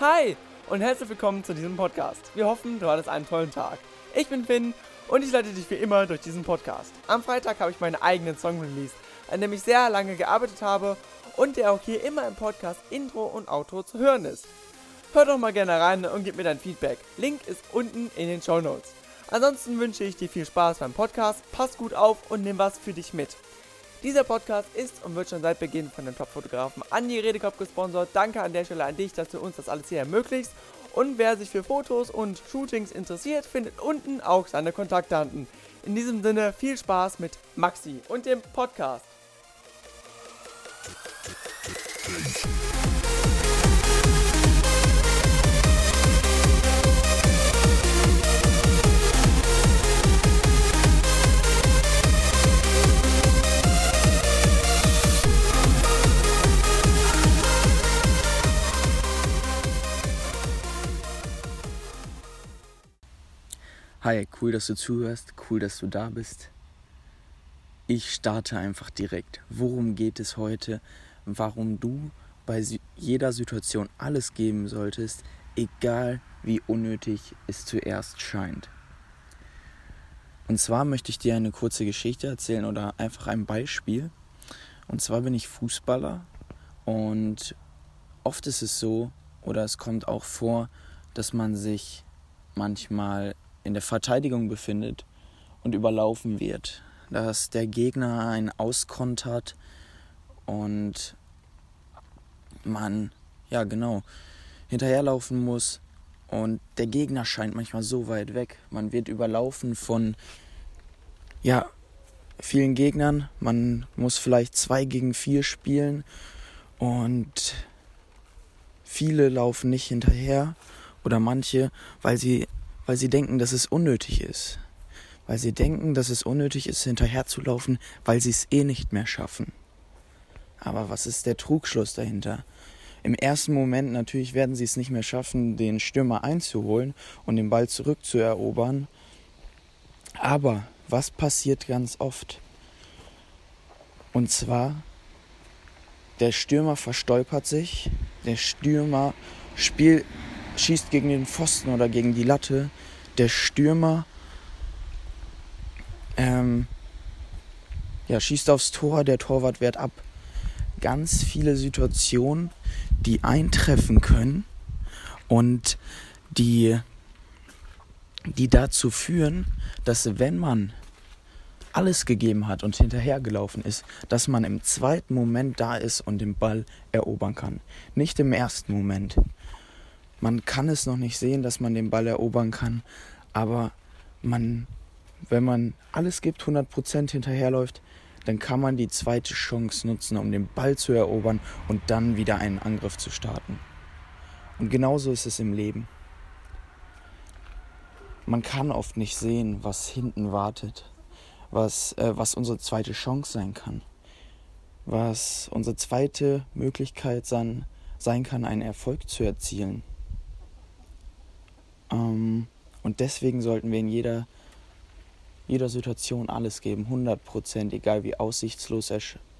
Hi und herzlich willkommen zu diesem Podcast. Wir hoffen, du hattest einen tollen Tag. Ich bin Finn und ich leite dich wie immer durch diesen Podcast. Am Freitag habe ich meinen eigenen Song released, an dem ich sehr lange gearbeitet habe und der auch hier immer im Podcast Intro und Outro zu hören ist. Hör doch mal gerne rein und gib mir dein Feedback. Link ist unten in den Show Notes. Ansonsten wünsche ich dir viel Spaß beim Podcast, pass gut auf und nimm was für dich mit. Dieser Podcast ist und wird schon seit Beginn von dem Top-Fotografen Andi Redekopf gesponsert. Danke an der Stelle an dich, dass du uns das alles hier ermöglicht. Und wer sich für Fotos und Shootings interessiert, findet unten auch seine Kontaktdaten. In diesem Sinne viel Spaß mit Maxi und dem Podcast. Hi, cool, dass du zuhörst, cool, dass du da bist. Ich starte einfach direkt. Worum geht es heute? Warum du bei jeder Situation alles geben solltest, egal wie unnötig es zuerst scheint. Und zwar möchte ich dir eine kurze Geschichte erzählen oder einfach ein Beispiel. Und zwar bin ich Fußballer und oft ist es so oder es kommt auch vor, dass man sich manchmal in der Verteidigung befindet und überlaufen wird. Dass der Gegner einen auskontert und man, ja genau, hinterherlaufen muss. Und der Gegner scheint manchmal so weit weg. Man wird überlaufen von, ja, vielen Gegnern. Man muss vielleicht zwei gegen vier spielen und viele laufen nicht hinterher oder manche, weil sie weil sie denken, dass es unnötig ist. Weil sie denken, dass es unnötig ist, hinterherzulaufen, weil sie es eh nicht mehr schaffen. Aber was ist der Trugschluss dahinter? Im ersten Moment natürlich werden sie es nicht mehr schaffen, den Stürmer einzuholen und den Ball zurückzuerobern. Aber was passiert ganz oft? Und zwar, der Stürmer verstolpert sich, der Stürmer spielt schießt gegen den Pfosten oder gegen die Latte. Der Stürmer ähm, ja, schießt aufs Tor, der Torwart wehrt ab. Ganz viele Situationen, die eintreffen können und die, die dazu führen, dass wenn man alles gegeben hat und hinterhergelaufen ist, dass man im zweiten Moment da ist und den Ball erobern kann. Nicht im ersten Moment. Man kann es noch nicht sehen, dass man den Ball erobern kann, aber man, wenn man alles gibt, 100% hinterherläuft, dann kann man die zweite Chance nutzen, um den Ball zu erobern und dann wieder einen Angriff zu starten. Und genauso ist es im Leben. Man kann oft nicht sehen, was hinten wartet, was, äh, was unsere zweite Chance sein kann, was unsere zweite Möglichkeit sein, sein kann, einen Erfolg zu erzielen. Ähm, und deswegen sollten wir in jeder, jeder Situation alles geben, 100 Prozent, egal wie aussichtslos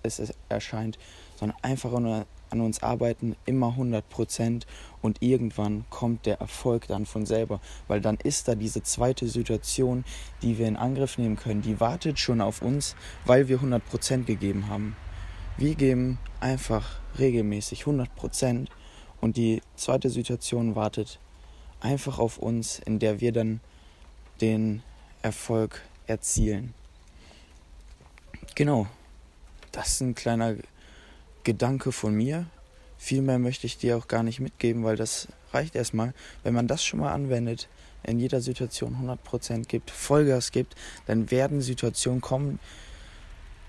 es erscheint, sondern einfach an uns arbeiten, immer 100 Prozent. Und irgendwann kommt der Erfolg dann von selber, weil dann ist da diese zweite Situation, die wir in Angriff nehmen können, die wartet schon auf uns, weil wir 100 Prozent gegeben haben. Wir geben einfach regelmäßig 100 Prozent. Und die zweite Situation wartet einfach auf uns, in der wir dann den Erfolg erzielen. Genau, das ist ein kleiner Gedanke von mir. Viel mehr möchte ich dir auch gar nicht mitgeben, weil das reicht erstmal. Wenn man das schon mal anwendet, in jeder Situation 100% gibt, Vollgas gibt, dann werden Situationen kommen,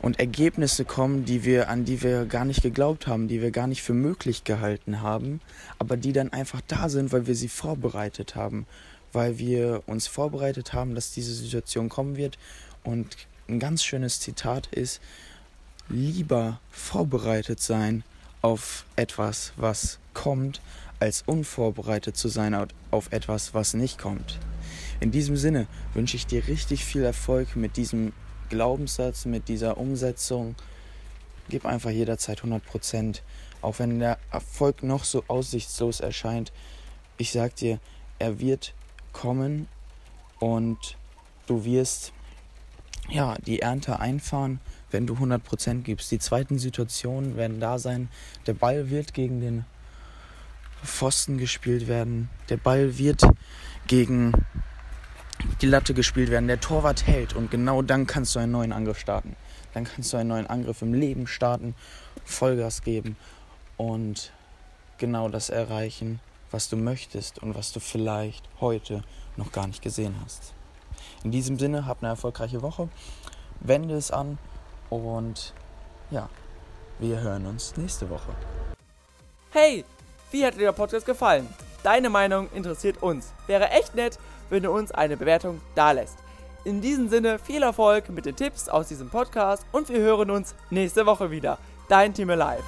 und Ergebnisse kommen, die wir, an die wir gar nicht geglaubt haben, die wir gar nicht für möglich gehalten haben, aber die dann einfach da sind, weil wir sie vorbereitet haben, weil wir uns vorbereitet haben, dass diese Situation kommen wird. Und ein ganz schönes Zitat ist, lieber vorbereitet sein auf etwas, was kommt, als unvorbereitet zu sein auf etwas, was nicht kommt. In diesem Sinne wünsche ich dir richtig viel Erfolg mit diesem Glaubenssatz, mit dieser Umsetzung, gib einfach jederzeit 100 Prozent. Auch wenn der Erfolg noch so aussichtslos erscheint, ich sag dir, er wird kommen und du wirst ja die Ernte einfahren, wenn du 100% gibst. Die zweiten Situationen werden da sein. Der Ball wird gegen den Pfosten gespielt werden. Der Ball wird gegen die Latte gespielt werden. Der Torwart hält und genau dann kannst du einen neuen Angriff starten. Dann kannst du einen neuen Angriff im Leben starten, Vollgas geben und genau das erreichen, was du möchtest und was du vielleicht heute noch gar nicht gesehen hast. In diesem Sinne, hab eine erfolgreiche Woche, wende es an und ja, wir hören uns nächste Woche. Hey, wie hat dir der Podcast gefallen? Deine Meinung interessiert uns. Wäre echt nett, wenn du uns eine Bewertung dalässt. In diesem Sinne viel Erfolg mit den Tipps aus diesem Podcast und wir hören uns nächste Woche wieder. Dein Team Alive.